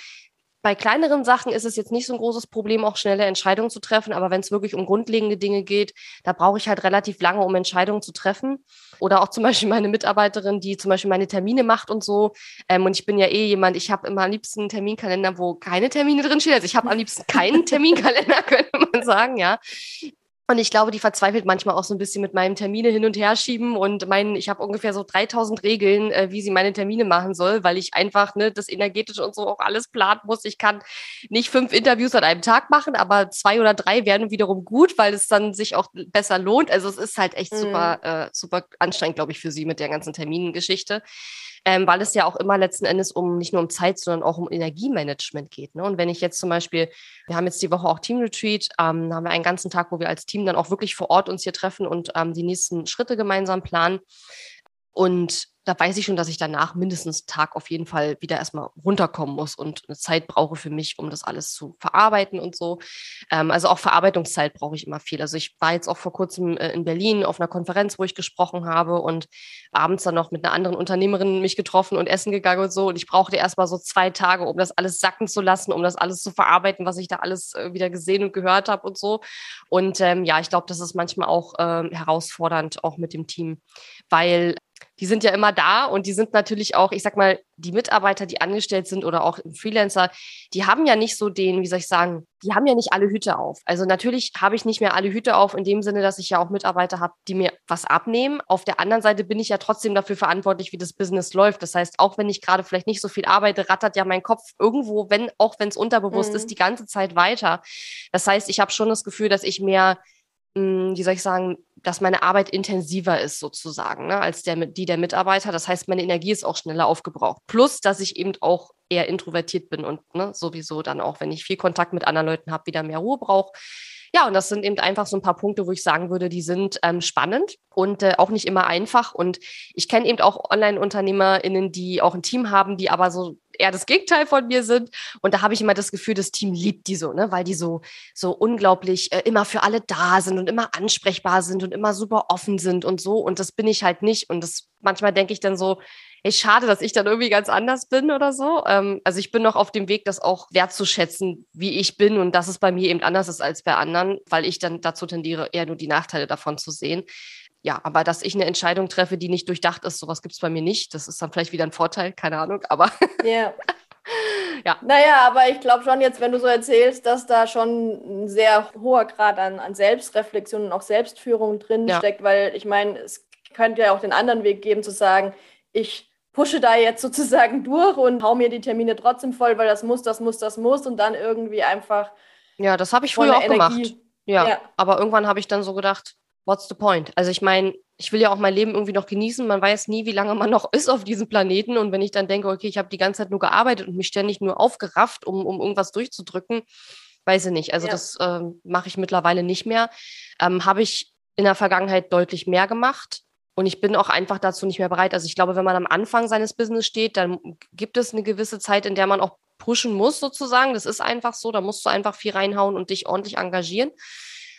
bei kleineren Sachen ist es jetzt nicht so ein großes Problem, auch schnelle Entscheidungen zu treffen. Aber wenn es wirklich um grundlegende Dinge geht, da brauche ich halt relativ lange, um Entscheidungen zu treffen. Oder auch zum Beispiel meine Mitarbeiterin, die zum Beispiel meine Termine macht und so. Ähm, und ich bin ja eh jemand, ich habe immer am liebsten einen Terminkalender, wo keine Termine drin stehen. Also ich habe am liebsten keinen <laughs> Terminkalender, könnte man sagen, ja. Und ich glaube, die verzweifelt manchmal auch so ein bisschen mit meinem Termine hin und her schieben und meinen, ich habe ungefähr so 3000 Regeln, äh, wie sie meine Termine machen soll, weil ich einfach ne, das energetische und so auch alles planen muss. Ich kann nicht fünf Interviews an einem Tag machen, aber zwei oder drei werden wiederum gut, weil es dann sich auch besser lohnt. Also es ist halt echt mhm. super, äh, super anstrengend, glaube ich, für sie mit der ganzen Terminengeschichte ähm, weil es ja auch immer letzten Endes um nicht nur um Zeit, sondern auch um Energiemanagement geht. Ne? Und wenn ich jetzt zum Beispiel, wir haben jetzt die Woche auch Team Retreat, ähm, haben wir einen ganzen Tag, wo wir als Team dann auch wirklich vor Ort uns hier treffen und ähm, die nächsten Schritte gemeinsam planen. Und da weiß ich schon, dass ich danach mindestens einen Tag auf jeden Fall wieder erstmal runterkommen muss und eine Zeit brauche für mich, um das alles zu verarbeiten und so. Ähm, also auch Verarbeitungszeit brauche ich immer viel. Also ich war jetzt auch vor kurzem äh, in Berlin auf einer Konferenz, wo ich gesprochen habe und abends dann noch mit einer anderen Unternehmerin mich getroffen und essen gegangen und so. Und ich brauchte erstmal so zwei Tage, um das alles sacken zu lassen, um das alles zu verarbeiten, was ich da alles äh, wieder gesehen und gehört habe und so. Und ähm, ja, ich glaube, das ist manchmal auch äh, herausfordernd, auch mit dem Team, weil die sind ja immer da und die sind natürlich auch, ich sag mal, die Mitarbeiter, die angestellt sind oder auch Freelancer, die haben ja nicht so den, wie soll ich sagen, die haben ja nicht alle Hüte auf. Also natürlich habe ich nicht mehr alle Hüte auf in dem Sinne, dass ich ja auch Mitarbeiter habe, die mir was abnehmen. Auf der anderen Seite bin ich ja trotzdem dafür verantwortlich, wie das Business läuft. Das heißt, auch wenn ich gerade vielleicht nicht so viel arbeite, rattert ja mein Kopf irgendwo, wenn auch wenn es unterbewusst mhm. ist, die ganze Zeit weiter. Das heißt, ich habe schon das Gefühl, dass ich mehr hm, wie soll ich sagen, dass meine Arbeit intensiver ist sozusagen, ne, als der, die der Mitarbeiter. Das heißt, meine Energie ist auch schneller aufgebraucht. Plus, dass ich eben auch eher introvertiert bin und ne, sowieso dann auch, wenn ich viel Kontakt mit anderen Leuten habe, wieder mehr Ruhe brauche. Ja, und das sind eben einfach so ein paar Punkte, wo ich sagen würde, die sind ähm, spannend und äh, auch nicht immer einfach. Und ich kenne eben auch Online-UnternehmerInnen, die auch ein Team haben, die aber so eher das Gegenteil von mir sind. Und da habe ich immer das Gefühl, das Team liebt die so, ne? weil die so, so unglaublich äh, immer für alle da sind und immer ansprechbar sind und immer super offen sind und so. Und das bin ich halt nicht. Und das manchmal denke ich dann so, ey, schade, dass ich dann irgendwie ganz anders bin oder so. Ähm, also ich bin noch auf dem Weg, das auch wertzuschätzen, wie ich bin und dass es bei mir eben anders ist als bei anderen, weil ich dann dazu tendiere, eher nur die Nachteile davon zu sehen ja, aber dass ich eine Entscheidung treffe, die nicht durchdacht ist, sowas gibt es bei mir nicht. Das ist dann vielleicht wieder ein Vorteil, keine Ahnung, aber. Yeah. <laughs> ja. Naja, aber ich glaube schon jetzt, wenn du so erzählst, dass da schon ein sehr hoher Grad an, an Selbstreflexion und auch Selbstführung drin ja. steckt, weil ich meine, es könnte ja auch den anderen Weg geben, zu sagen, ich pushe da jetzt sozusagen durch und hau mir die Termine trotzdem voll, weil das muss, das muss, das muss und dann irgendwie einfach. Ja, das habe ich früher auch Energie. gemacht. Ja, ja, aber irgendwann habe ich dann so gedacht, what's the point? Also ich meine, ich will ja auch mein Leben irgendwie noch genießen. Man weiß nie, wie lange man noch <laughs> ist auf diesem Planeten. Und wenn ich dann denke, okay, ich habe die ganze Zeit nur gearbeitet und mich ständig nur aufgerafft, um, um irgendwas durchzudrücken, weiß ich nicht. Also ja. das ähm, mache ich mittlerweile nicht mehr. Ähm, habe ich in der Vergangenheit deutlich mehr gemacht. Und ich bin auch einfach dazu nicht mehr bereit. Also ich glaube, wenn man am Anfang seines Business steht, dann gibt es eine gewisse Zeit, in der man auch pushen muss, sozusagen. Das ist einfach so. Da musst du einfach viel reinhauen und dich ordentlich engagieren.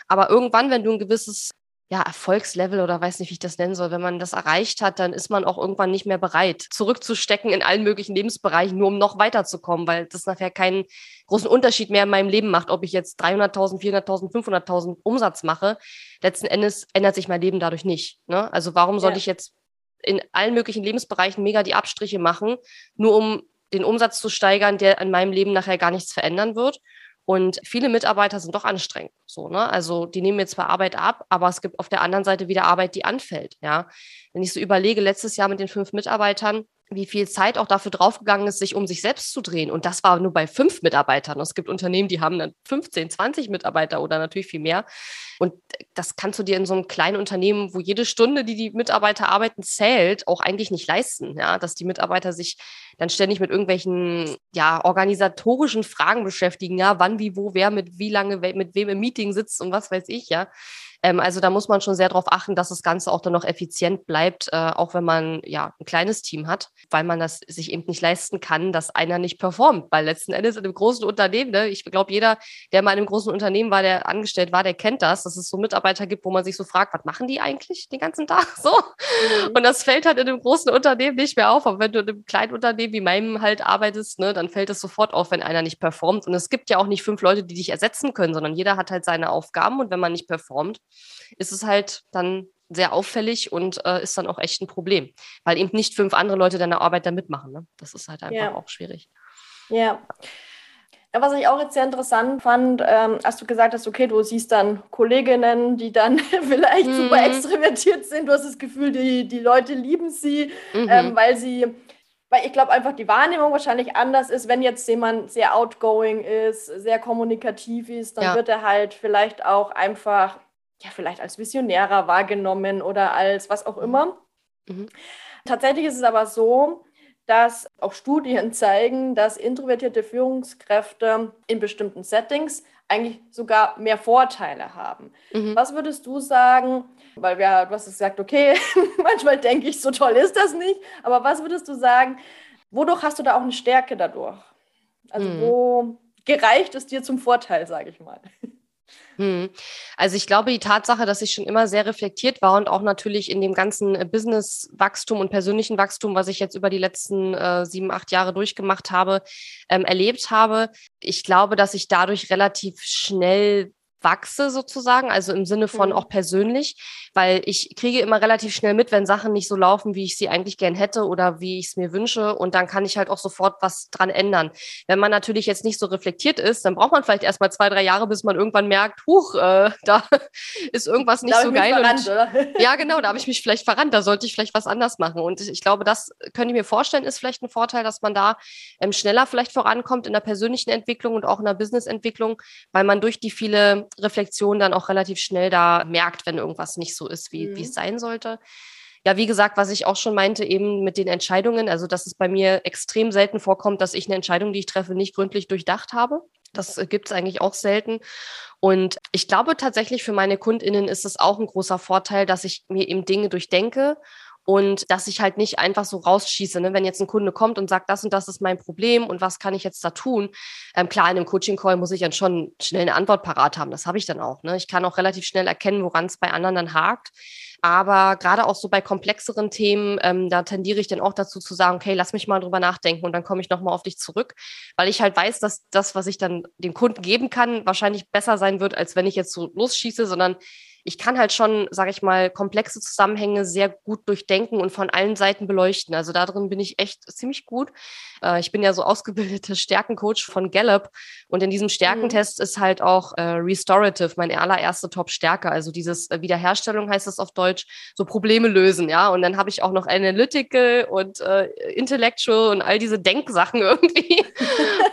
Aber irgendwann, wenn du ein gewisses ja, Erfolgslevel oder weiß nicht, wie ich das nennen soll. Wenn man das erreicht hat, dann ist man auch irgendwann nicht mehr bereit, zurückzustecken in allen möglichen Lebensbereichen, nur um noch weiterzukommen, weil das nachher keinen großen Unterschied mehr in meinem Leben macht, ob ich jetzt 300.000, 400.000, 500.000 Umsatz mache. Letzten Endes ändert sich mein Leben dadurch nicht. Ne? Also warum soll ja. ich jetzt in allen möglichen Lebensbereichen mega die Abstriche machen, nur um den Umsatz zu steigern, der in meinem Leben nachher gar nichts verändern wird? Und viele Mitarbeiter sind doch anstrengend. So, ne? Also die nehmen mir zwar Arbeit ab, aber es gibt auf der anderen Seite wieder Arbeit, die anfällt. Ja, wenn ich so überlege, letztes Jahr mit den fünf Mitarbeitern, wie viel Zeit auch dafür draufgegangen ist, sich um sich selbst zu drehen. Und das war nur bei fünf Mitarbeitern. Es gibt Unternehmen, die haben dann 15, 20 Mitarbeiter oder natürlich viel mehr. Und das kannst du dir in so einem kleinen Unternehmen, wo jede Stunde, die die Mitarbeiter arbeiten, zählt, auch eigentlich nicht leisten. Ja, dass die Mitarbeiter sich dann ständig mit irgendwelchen, ja, organisatorischen Fragen beschäftigen. Ja, wann, wie, wo, wer, mit wie lange, mit wem im Meeting sitzt und was weiß ich, ja. Ähm, also da muss man schon sehr darauf achten, dass das Ganze auch dann noch effizient bleibt, äh, auch wenn man ja ein kleines Team hat, weil man das sich eben nicht leisten kann, dass einer nicht performt. Weil letzten Endes in einem großen Unternehmen, ne, ich glaube, jeder, der mal in einem großen Unternehmen war, der angestellt war, der kennt das, dass es so Mitarbeiter gibt, wo man sich so fragt, was machen die eigentlich den ganzen Tag <laughs> so? Mhm. Und das fällt halt in einem großen Unternehmen nicht mehr auf. Aber wenn du in einem kleinen Unternehmen wie meinem halt arbeitest, ne, dann fällt es sofort auf, wenn einer nicht performt. Und es gibt ja auch nicht fünf Leute, die dich ersetzen können, sondern jeder hat halt seine Aufgaben. Und wenn man nicht performt, ist es halt dann sehr auffällig und äh, ist dann auch echt ein Problem, weil eben nicht fünf andere Leute deine Arbeit da mitmachen. Ne? Das ist halt einfach ja. auch schwierig. Ja. ja. Was ich auch jetzt sehr interessant fand, ähm, als du gesagt hast, okay, du siehst dann Kolleginnen, die dann <laughs> vielleicht mhm. super extrovertiert sind. Du hast das Gefühl, die, die Leute lieben sie, mhm. ähm, weil sie weil ich glaube einfach die Wahrnehmung wahrscheinlich anders ist, wenn jetzt jemand sehr outgoing ist, sehr kommunikativ ist, dann ja. wird er halt vielleicht auch einfach ja, vielleicht als Visionärer wahrgenommen oder als was auch immer. Mhm. Tatsächlich ist es aber so, dass auch Studien <laughs> zeigen, dass introvertierte Führungskräfte in bestimmten Settings eigentlich sogar mehr Vorteile haben. Mhm. Was würdest du sagen, weil wir, du hast gesagt, okay, <laughs> manchmal denke ich, so toll ist das nicht, aber was würdest du sagen, wodurch hast du da auch eine Stärke dadurch? Also mhm. wo gereicht es dir zum Vorteil, sage ich mal? Hm. Also ich glaube, die Tatsache, dass ich schon immer sehr reflektiert war und auch natürlich in dem ganzen äh, Business-Wachstum und persönlichen Wachstum, was ich jetzt über die letzten äh, sieben, acht Jahre durchgemacht habe, ähm, erlebt habe. Ich glaube, dass ich dadurch relativ schnell wachse sozusagen, also im Sinne von mhm. auch persönlich, weil ich kriege immer relativ schnell mit, wenn Sachen nicht so laufen, wie ich sie eigentlich gern hätte oder wie ich es mir wünsche und dann kann ich halt auch sofort was dran ändern. Wenn man natürlich jetzt nicht so reflektiert ist, dann braucht man vielleicht erst mal zwei, drei Jahre, bis man irgendwann merkt, huch, äh, <laughs> da ist irgendwas nicht so geil. Verrannt, und, <laughs> ja, genau, da habe ich mich vielleicht verrannt, da sollte ich vielleicht was anders machen und ich glaube, das könnte ich mir vorstellen, ist vielleicht ein Vorteil, dass man da ähm, schneller vielleicht vorankommt in der persönlichen Entwicklung und auch in der Businessentwicklung, weil man durch die viele Reflexion dann auch relativ schnell da merkt, wenn irgendwas nicht so ist, wie, mhm. es sein sollte. Ja, wie gesagt, was ich auch schon meinte, eben mit den Entscheidungen, also dass es bei mir extrem selten vorkommt, dass ich eine Entscheidung, die ich treffe, nicht gründlich durchdacht habe. Das äh, gibt es eigentlich auch selten. Und ich glaube tatsächlich, für meine KundInnen ist es auch ein großer Vorteil, dass ich mir eben Dinge durchdenke und dass ich halt nicht einfach so rausschieße. Ne? Wenn jetzt ein Kunde kommt und sagt, das und das ist mein Problem und was kann ich jetzt da tun? Ähm, klar, in einem Coaching-Call muss ich dann schon schnell eine Antwort parat haben. Das habe ich dann auch. Ne? Ich kann auch relativ schnell erkennen, woran es bei anderen dann hakt. Aber gerade auch so bei komplexeren Themen, ähm, da tendiere ich dann auch dazu zu sagen, okay, lass mich mal drüber nachdenken und dann komme ich nochmal auf dich zurück, weil ich halt weiß, dass das, was ich dann dem Kunden geben kann, wahrscheinlich besser sein wird, als wenn ich jetzt so losschieße, sondern ich kann halt schon, sage ich mal, komplexe Zusammenhänge sehr gut durchdenken und von allen Seiten beleuchten. Also darin bin ich echt ziemlich gut. Äh, ich bin ja so ausgebildeter <laughs> Stärkencoach von Gallup und in diesem Stärkentest mhm. ist halt auch äh, Restorative meine allererste Top-Stärke. Also dieses äh, Wiederherstellung heißt es auf Deutsch, so Probleme lösen, ja. Und dann habe ich auch noch Analytical und äh, Intellectual und all diese Denksachen <laughs> irgendwie.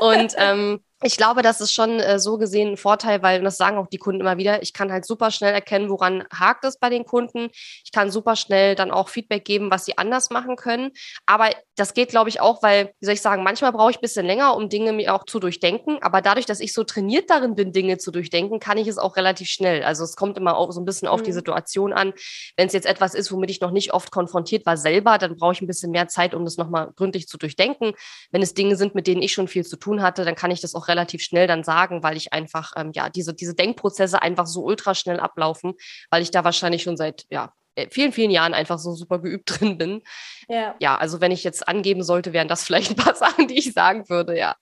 und ähm, ich glaube, das ist schon äh, so gesehen ein Vorteil, weil, und das sagen auch die Kunden immer wieder, ich kann halt super schnell erkennen, woran hakt es bei den Kunden. Ich kann super schnell dann auch Feedback geben, was sie anders machen können. Aber das geht, glaube ich, auch, weil, wie soll ich sagen, manchmal brauche ich ein bisschen länger, um Dinge mir auch zu durchdenken. Aber dadurch, dass ich so trainiert darin bin, Dinge zu durchdenken, kann ich es auch relativ schnell. Also es kommt immer auch so ein bisschen auf mhm. die Situation an. Wenn es jetzt etwas ist, womit ich noch nicht oft konfrontiert war selber, dann brauche ich ein bisschen mehr Zeit, um das nochmal gründlich zu durchdenken. Wenn es Dinge sind, mit denen ich schon viel zu tun hatte, dann kann ich das auch relativ schnell dann sagen, weil ich einfach, ähm, ja, diese, diese Denkprozesse einfach so ultra schnell ablaufen, weil ich da wahrscheinlich schon seit, ja, äh, vielen, vielen Jahren einfach so super geübt <laughs> drin bin. Ja. Ja, also wenn ich jetzt angeben sollte, wären das vielleicht ein paar <laughs> Sachen, die ich sagen würde, ja.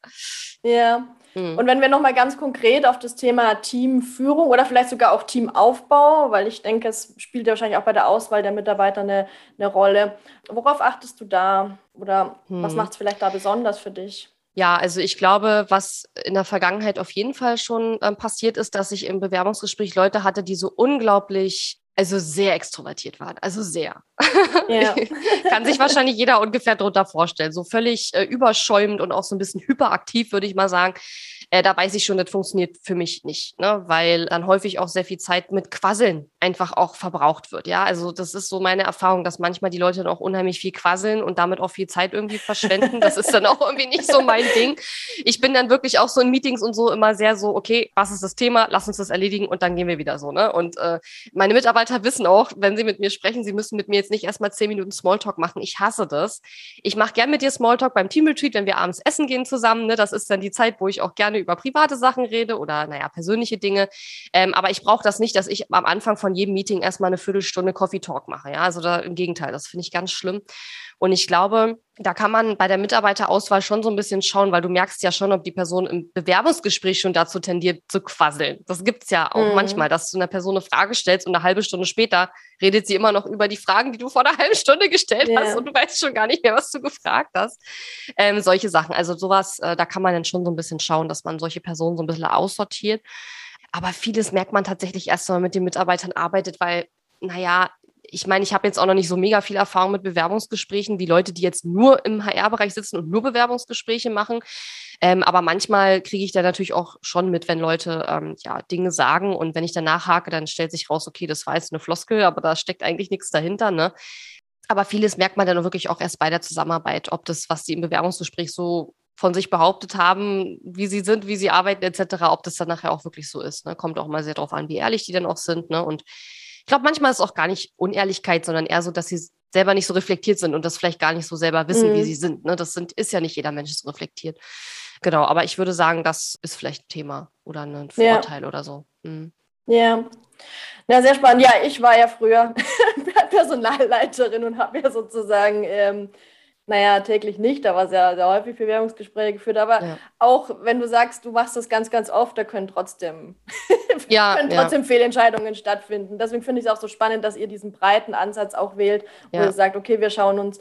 Ja. Mhm. Und wenn wir nochmal ganz konkret auf das Thema Teamführung oder vielleicht sogar auch Teamaufbau, weil ich denke, es spielt ja wahrscheinlich auch bei der Auswahl der Mitarbeiter eine, eine Rolle. Worauf achtest du da? Oder mhm. was macht es vielleicht da besonders für dich? Ja, also ich glaube, was in der Vergangenheit auf jeden Fall schon äh, passiert ist, dass ich im Bewerbungsgespräch Leute hatte, die so unglaublich also sehr extrovertiert waren, also sehr. Ja. <laughs> Kann sich wahrscheinlich jeder ungefähr darunter vorstellen. So völlig äh, überschäumend und auch so ein bisschen hyperaktiv, würde ich mal sagen äh, da weiß ich schon, das funktioniert für mich nicht, ne? weil dann häufig auch sehr viel Zeit mit Quasseln einfach auch verbraucht wird. Ja, also das ist so meine Erfahrung, dass manchmal die Leute dann auch unheimlich viel quasseln und damit auch viel Zeit irgendwie verschwenden. Das ist dann auch irgendwie nicht so mein Ding. Ich bin dann wirklich auch so in Meetings und so immer sehr so, okay, was ist das Thema? Lass uns das erledigen und dann gehen wir wieder so. Ne? Und äh, meine Mitarbeiter wissen auch, wenn sie mit mir sprechen, sie müssen mit mir jetzt nicht erstmal zehn Minuten Smalltalk machen. Ich hasse das. Ich mache gern mit dir Smalltalk beim Teamretreat, wenn wir abends essen gehen zusammen. Ne? Das ist dann die Zeit, wo ich auch gerne über private Sachen rede oder, naja, persönliche Dinge. Ähm, aber ich brauche das nicht, dass ich am Anfang von jedem Meeting erstmal eine Viertelstunde Coffee Talk mache. Ja, also da im Gegenteil, das finde ich ganz schlimm. Und ich glaube, da kann man bei der Mitarbeiterauswahl schon so ein bisschen schauen, weil du merkst ja schon, ob die Person im Bewerbungsgespräch schon dazu tendiert zu quasseln. Das gibt es ja auch mhm. manchmal, dass du einer Person eine Frage stellst und eine halbe Stunde später redet sie immer noch über die Fragen, die du vor einer halben Stunde gestellt yeah. hast und du weißt schon gar nicht mehr, was du gefragt hast. Ähm, solche Sachen. Also sowas, äh, da kann man dann schon so ein bisschen schauen, dass man solche Personen so ein bisschen aussortiert. Aber vieles merkt man tatsächlich erst, wenn man mit den Mitarbeitern arbeitet, weil naja, ich meine, ich habe jetzt auch noch nicht so mega viel Erfahrung mit Bewerbungsgesprächen wie Leute, die jetzt nur im HR-Bereich sitzen und nur Bewerbungsgespräche machen. Ähm, aber manchmal kriege ich da natürlich auch schon mit, wenn Leute ähm, ja Dinge sagen und wenn ich danach hake, dann stellt sich raus, okay, das war jetzt eine Floskel, aber da steckt eigentlich nichts dahinter. Ne? Aber vieles merkt man dann wirklich auch erst bei der Zusammenarbeit, ob das, was sie im Bewerbungsgespräch so von sich behauptet haben, wie sie sind, wie sie arbeiten etc., ob das dann nachher auch wirklich so ist. Ne? Kommt auch mal sehr darauf an, wie ehrlich die dann auch sind. Ne? Und ich glaube, manchmal ist es auch gar nicht Unehrlichkeit, sondern eher so, dass sie selber nicht so reflektiert sind und das vielleicht gar nicht so selber wissen, mhm. wie sie sind. Ne? Das sind, ist ja nicht jeder Mensch so reflektiert. Genau, aber ich würde sagen, das ist vielleicht ein Thema oder ein Vorteil ja. oder so. Mhm. Ja. Ja, sehr spannend. Ja, ich war ja früher <laughs> Personalleiterin und habe ja sozusagen ähm, naja, täglich nicht, aber sehr, sehr häufig Bewerbungsgespräche geführt. Aber ja. auch wenn du sagst, du machst das ganz, ganz oft, da können trotzdem, <laughs> ja, können trotzdem ja. Fehlentscheidungen stattfinden. Deswegen finde ich es auch so spannend, dass ihr diesen breiten Ansatz auch wählt, wo ihr sagt, okay, wir schauen uns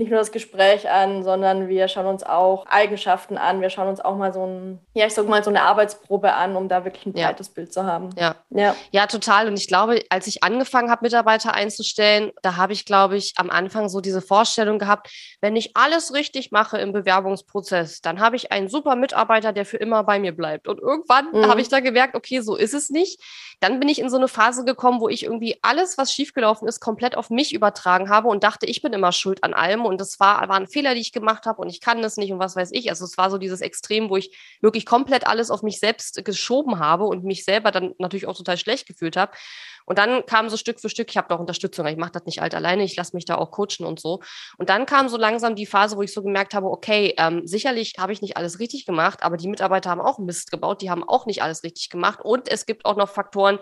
nicht nur das Gespräch an, sondern wir schauen uns auch Eigenschaften an. Wir schauen uns auch mal so ein, ja, ich sag mal so eine Arbeitsprobe an, um da wirklich ein breites ja. Bild zu haben. Ja. ja. Ja, total. Und ich glaube, als ich angefangen habe, Mitarbeiter einzustellen, da habe ich, glaube ich, am Anfang so diese Vorstellung gehabt, wenn ich alles richtig mache im Bewerbungsprozess, dann habe ich einen super Mitarbeiter, der für immer bei mir bleibt. Und irgendwann mhm. habe ich da gemerkt, okay, so ist es nicht. Dann bin ich in so eine Phase gekommen, wo ich irgendwie alles, was schiefgelaufen ist, komplett auf mich übertragen habe und dachte, ich bin immer schuld an allem und das war, waren Fehler, die ich gemacht habe und ich kann das nicht und was weiß ich. Also es war so dieses Extrem, wo ich wirklich komplett alles auf mich selbst geschoben habe und mich selber dann natürlich auch total schlecht gefühlt habe. Und dann kam so Stück für Stück, ich habe auch Unterstützung, ich mache das nicht alt alleine, ich lasse mich da auch coachen und so. Und dann kam so langsam die Phase, wo ich so gemerkt habe, okay, ähm, sicherlich habe ich nicht alles richtig gemacht, aber die Mitarbeiter haben auch Mist gebaut, die haben auch nicht alles richtig gemacht. Und es gibt auch noch Faktoren,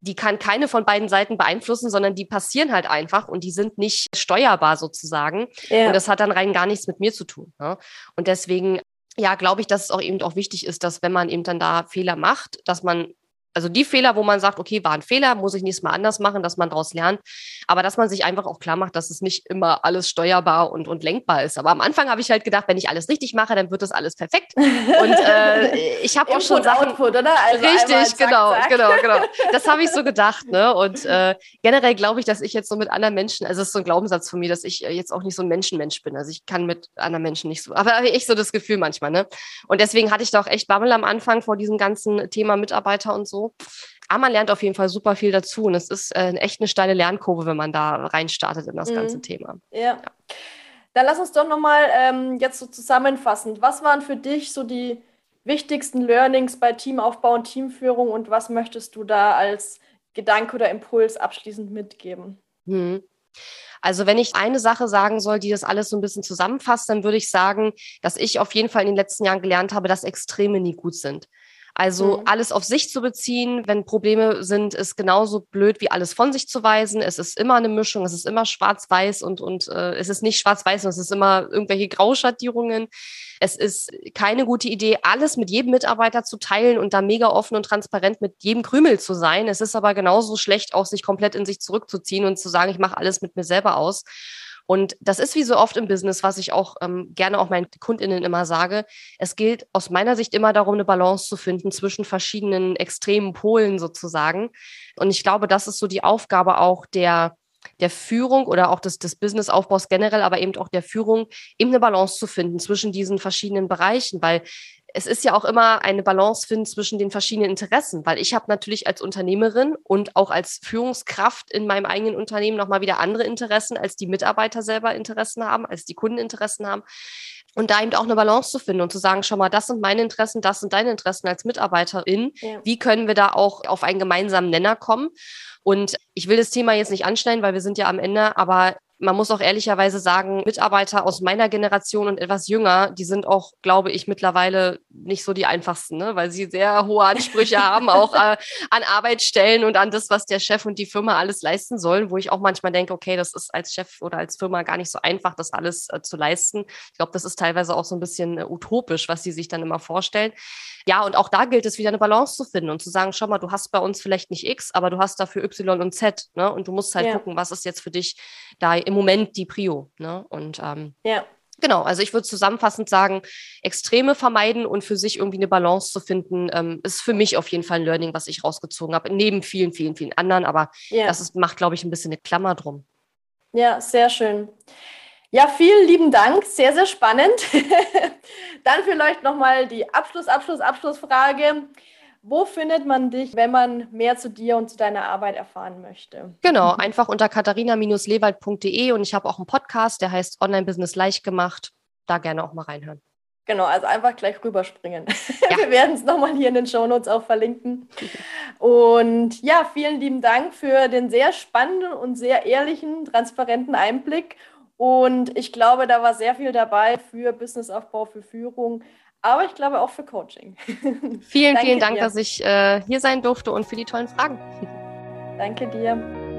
die kann keine von beiden Seiten beeinflussen, sondern die passieren halt einfach und die sind nicht steuerbar sozusagen. Ja. Und das hat dann rein gar nichts mit mir zu tun. Ne? Und deswegen ja, glaube ich, dass es auch eben auch wichtig ist, dass wenn man eben dann da Fehler macht, dass man also die Fehler, wo man sagt, okay, war ein Fehler, muss ich nächstes Mal anders machen, dass man daraus lernt. Aber dass man sich einfach auch klar macht, dass es nicht immer alles steuerbar und, und lenkbar ist. Aber am Anfang habe ich halt gedacht, wenn ich alles richtig mache, dann wird das alles perfekt. Und äh, <laughs> ich habe auch schon Sachen. Output, oder? Also richtig, zack, genau, zack. genau, genau. <laughs> Das habe ich so gedacht. Ne? Und äh, generell glaube ich, dass ich jetzt so mit anderen Menschen, also es ist so ein Glaubenssatz von mir, dass ich äh, jetzt auch nicht so ein Menschenmensch bin. Also ich kann mit anderen Menschen nicht so, aber ich so das Gefühl manchmal. Ne? Und deswegen hatte ich da auch echt Bammel am Anfang vor diesem ganzen Thema Mitarbeiter und so. Aber man lernt auf jeden Fall super viel dazu und es ist äh, echt eine steile Lernkurve, wenn man da reinstartet in das mhm. ganze Thema. Ja. ja. Dann lass uns doch nochmal ähm, jetzt so zusammenfassen. Was waren für dich so die wichtigsten Learnings bei Teamaufbau und Teamführung und was möchtest du da als Gedanke oder Impuls abschließend mitgeben? Mhm. Also wenn ich eine Sache sagen soll, die das alles so ein bisschen zusammenfasst, dann würde ich sagen, dass ich auf jeden Fall in den letzten Jahren gelernt habe, dass Extreme nie gut sind. Also mhm. alles auf sich zu beziehen, wenn Probleme sind, ist genauso blöd wie alles von sich zu weisen. Es ist immer eine Mischung, es ist immer schwarz-weiß und, und äh, es ist nicht schwarz-weiß, es ist immer irgendwelche Grauschattierungen. Es ist keine gute Idee, alles mit jedem Mitarbeiter zu teilen und da mega offen und transparent mit jedem Krümel zu sein. Es ist aber genauso schlecht, auch sich komplett in sich zurückzuziehen und zu sagen, ich mache alles mit mir selber aus. Und das ist wie so oft im Business, was ich auch ähm, gerne auch meinen KundInnen immer sage. Es gilt aus meiner Sicht immer darum, eine Balance zu finden zwischen verschiedenen extremen Polen sozusagen. Und ich glaube, das ist so die Aufgabe auch der, der Führung oder auch des, des Businessaufbaus generell, aber eben auch der Führung, eben eine Balance zu finden zwischen diesen verschiedenen Bereichen, weil es ist ja auch immer eine Balance finden zwischen den verschiedenen Interessen, weil ich habe natürlich als Unternehmerin und auch als Führungskraft in meinem eigenen Unternehmen nochmal wieder andere Interessen, als die Mitarbeiter selber Interessen haben, als die Kunden Interessen haben. Und da eben auch eine Balance zu finden und zu sagen, schau mal, das sind meine Interessen, das sind deine Interessen als Mitarbeiterin. Ja. Wie können wir da auch auf einen gemeinsamen Nenner kommen? Und ich will das Thema jetzt nicht anstellen, weil wir sind ja am Ende, aber man muss auch ehrlicherweise sagen, Mitarbeiter aus meiner Generation und etwas jünger, die sind auch, glaube ich, mittlerweile nicht so die einfachsten, ne? weil sie sehr hohe Ansprüche <laughs> haben, auch äh, an Arbeitsstellen und an das, was der Chef und die Firma alles leisten sollen, wo ich auch manchmal denke, okay, das ist als Chef oder als Firma gar nicht so einfach, das alles äh, zu leisten. Ich glaube, das ist teilweise auch so ein bisschen äh, utopisch, was sie sich dann immer vorstellen. Ja, und auch da gilt es wieder eine Balance zu finden und zu sagen, schau mal, du hast bei uns vielleicht nicht X, aber du hast dafür Y und Z, ne? Und du musst halt ja. gucken, was ist jetzt für dich da im Moment die Prio, ne? Und ähm, ja. Genau, also ich würde zusammenfassend sagen, Extreme vermeiden und für sich irgendwie eine Balance zu finden, ähm, ist für mich auf jeden Fall ein Learning, was ich rausgezogen habe, neben vielen, vielen, vielen anderen. Aber ja. das ist, macht, glaube ich, ein bisschen eine Klammer drum. Ja, sehr schön. Ja, vielen lieben Dank. Sehr, sehr spannend. <laughs> Dann vielleicht nochmal die Abschluss, Abschluss, Abschlussfrage. Wo findet man dich, wenn man mehr zu dir und zu deiner Arbeit erfahren möchte? Genau, einfach unter katharina-lewald.de und ich habe auch einen Podcast, der heißt Online Business leicht gemacht. Da gerne auch mal reinhören. Genau, also einfach gleich rüberspringen. Ja. <laughs> Wir werden es nochmal hier in den Shownotes auch verlinken. Und ja, vielen lieben Dank für den sehr spannenden und sehr ehrlichen, transparenten Einblick und ich glaube, da war sehr viel dabei für Businessaufbau, für Führung, aber ich glaube auch für Coaching. Vielen, <laughs> vielen Dank, dir. dass ich äh, hier sein durfte und für die tollen Fragen. Danke dir.